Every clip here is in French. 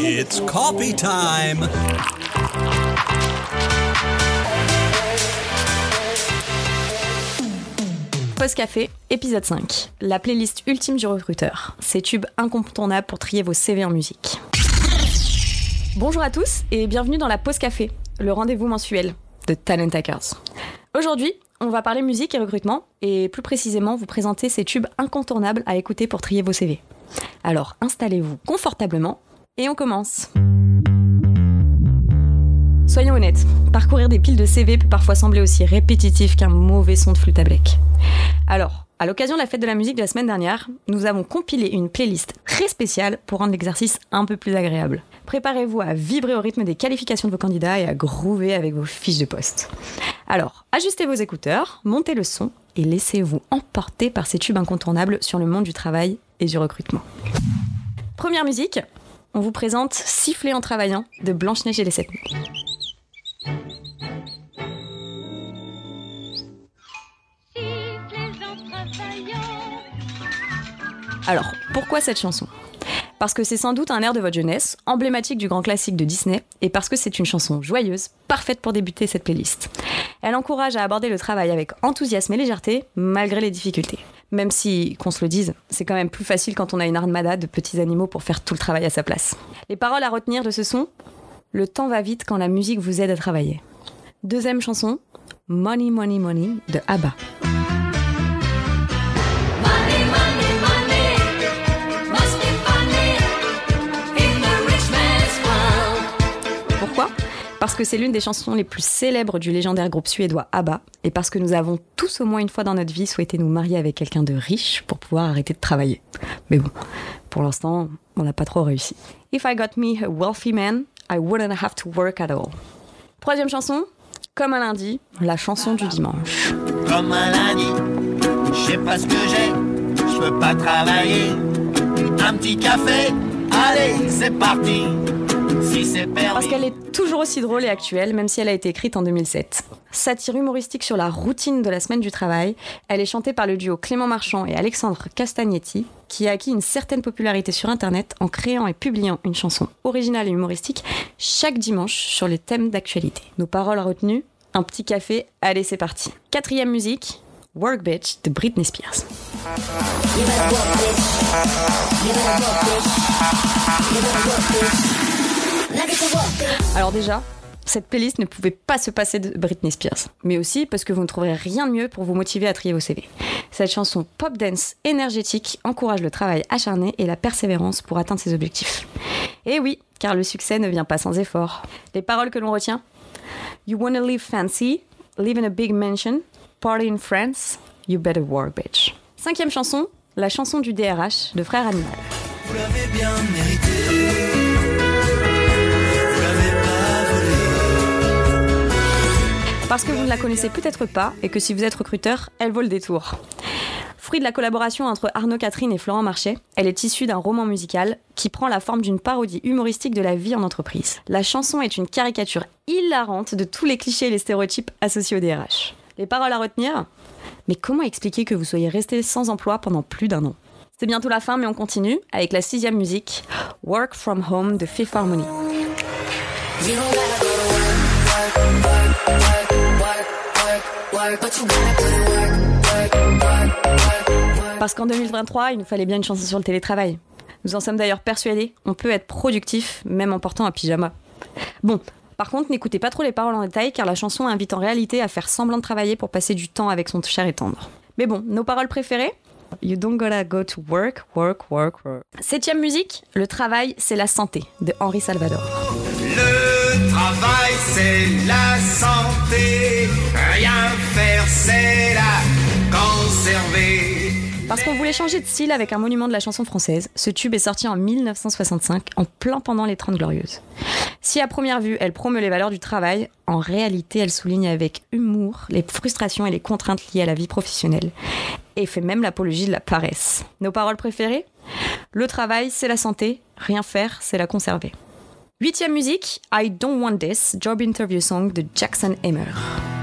It's coffee time. Post Café, épisode 5. La playlist ultime du recruteur. Ces tubes incontournables pour trier vos CV en musique. Bonjour à tous et bienvenue dans la Pause Café, le rendez-vous mensuel de Talent Hackers. Aujourd'hui, on va parler musique et recrutement et plus précisément vous présenter ces tubes incontournables à écouter pour trier vos CV. Alors installez-vous confortablement et on commence. Soyons honnêtes, parcourir des piles de CV peut parfois sembler aussi répétitif qu'un mauvais son de flûte à bec. Alors, à l'occasion de la fête de la musique de la semaine dernière, nous avons compilé une playlist très spéciale pour rendre l'exercice un peu plus agréable. Préparez-vous à vibrer au rythme des qualifications de vos candidats et à groover avec vos fiches de poste. Alors, ajustez vos écouteurs, montez le son et laissez-vous emporter par ces tubes incontournables sur le monde du travail et du recrutement. Première musique, on vous présente Siffler en travaillant de Blanche-Neige et les Sept. Alors, pourquoi cette chanson? Parce que c'est sans doute un air de votre jeunesse, emblématique du grand classique de Disney, et parce que c'est une chanson joyeuse, parfaite pour débuter cette playlist. Elle encourage à aborder le travail avec enthousiasme et légèreté, malgré les difficultés. Même si, qu'on se le dise, c'est quand même plus facile quand on a une armada de petits animaux pour faire tout le travail à sa place. Les paroles à retenir de ce son Le temps va vite quand la musique vous aide à travailler. Deuxième chanson, Money Money Money de ABBA. C'est l'une des chansons les plus célèbres du légendaire groupe suédois ABBA, et parce que nous avons tous au moins une fois dans notre vie souhaité nous marier avec quelqu'un de riche pour pouvoir arrêter de travailler. Mais bon, pour l'instant, on n'a pas trop réussi. If I got me a wealthy man, I wouldn't have to work at all. Troisième chanson, comme un lundi, la chanson du dimanche. Comme un lundi, je sais pas ce que j'ai, je peux pas travailler. Un petit café, allez, c'est parti. Parce qu'elle est toujours aussi drôle et actuelle, même si elle a été écrite en 2007. Satire humoristique sur la routine de la semaine du travail, elle est chantée par le duo Clément Marchand et Alexandre Castagnetti, qui a acquis une certaine popularité sur Internet en créant et publiant une chanson originale et humoristique chaque dimanche sur les thèmes d'actualité. Nos paroles retenues Un petit café, allez c'est parti. Quatrième musique, Work Bitch de Britney Spears. Alors déjà, cette playlist ne pouvait pas se passer de Britney Spears, mais aussi parce que vous ne trouverez rien de mieux pour vous motiver à trier vos CV. Cette chanson pop dance énergétique encourage le travail acharné et la persévérance pour atteindre ses objectifs. Et oui, car le succès ne vient pas sans effort. Les paroles que l'on retient You wanna live fancy, live in a big mansion, party in France, you better work bitch. Cinquième chanson, la chanson du DRH de Frère Animal. Parce que vous ne la connaissez peut-être pas et que si vous êtes recruteur, elle vaut le détour. Fruit de la collaboration entre Arnaud Catherine et Florent Marchais, elle est issue d'un roman musical qui prend la forme d'une parodie humoristique de la vie en entreprise. La chanson est une caricature hilarante de tous les clichés et les stéréotypes associés au DRH. Les paroles à retenir? Mais comment expliquer que vous soyez resté sans emploi pendant plus d'un an? C'est bientôt la fin, mais on continue avec la sixième musique, Work From Home de Fifth Harmony. Parce qu'en 2023, il nous fallait bien une chanson sur le télétravail. Nous en sommes d'ailleurs persuadés, on peut être productif même en portant un pyjama. Bon, par contre, n'écoutez pas trop les paroles en détail car la chanson invite en réalité à faire semblant de travailler pour passer du temps avec son cher et tendre. Mais bon, nos paroles préférées? You don't gotta go to work, work, work, work. Septième musique, le travail, c'est la santé, de Henri Salvador. Le travail, c'est la santé. Rien faire, c'est la conserver. Parce qu'on voulait changer de style avec un monument de la chanson française, ce tube est sorti en 1965, en plein pendant les 30 Glorieuses. Si à première vue, elle promeut les valeurs du travail, en réalité, elle souligne avec humour les frustrations et les contraintes liées à la vie professionnelle, et fait même l'apologie de la paresse. Nos paroles préférées? Le travail, c'est la santé, rien faire, c'est la conserver. Huitième musique, I Don't Want This, Job Interview Song de Jackson Hammer.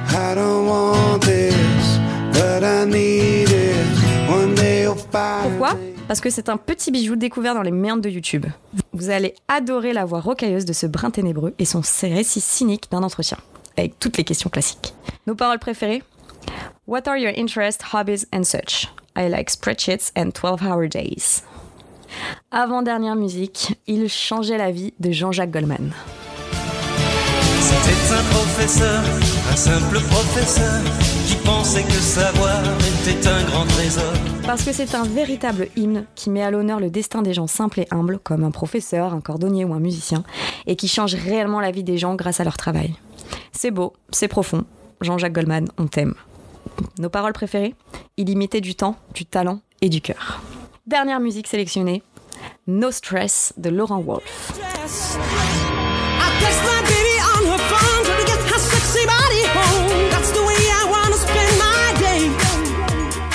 I don't want this, but I need it. One day Pourquoi parce que c'est un petit bijou découvert dans les méandres de YouTube. Vous allez adorer la voix rocailleuse de ce brin ténébreux et son récit cynique d'un entretien, avec toutes les questions classiques. Nos paroles préférées? What are your interests, hobbies and such? I like spreadsheets and 12-hour days. Avant-dernière musique, il changeait la vie de Jean-Jacques Goldman. C'était un professeur, un simple professeur, qui pensait que savoir était un grand trésor. Parce que c'est un véritable hymne qui met à l'honneur le destin des gens simples et humbles, comme un professeur, un cordonnier ou un musicien, et qui change réellement la vie des gens grâce à leur travail. C'est beau, c'est profond. Jean-Jacques Goldman, on t'aime. Nos paroles préférées Illimité du temps, du talent et du cœur. Dernière musique sélectionnée, No Stress de Laurent Wolf.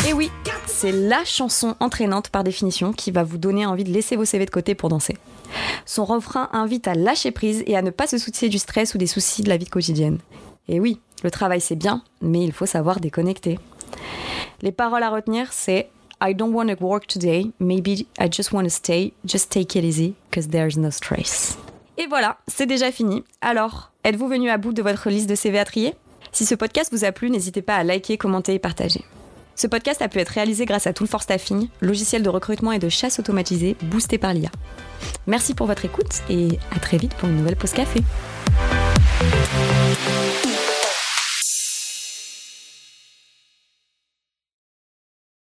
Et oui, c'est la chanson entraînante par définition qui va vous donner envie de laisser vos CV de côté pour danser. Son refrain invite à lâcher prise et à ne pas se soucier du stress ou des soucis de la vie quotidienne. Et oui, le travail c'est bien, mais il faut savoir déconnecter. Les paroles à retenir, c'est I don't want to work today, maybe I just want to stay, just take it easy, cause there's no stress. Et voilà, c'est déjà fini. Alors, êtes-vous venu à bout de votre liste de CV à trier? Si ce podcast vous a plu, n'hésitez pas à liker, commenter et partager. Ce podcast a pu être réalisé grâce à Tool for Staffing, logiciel de recrutement et de chasse automatisé boosté par l'IA. Merci pour votre écoute et à très vite pour une nouvelle pause café.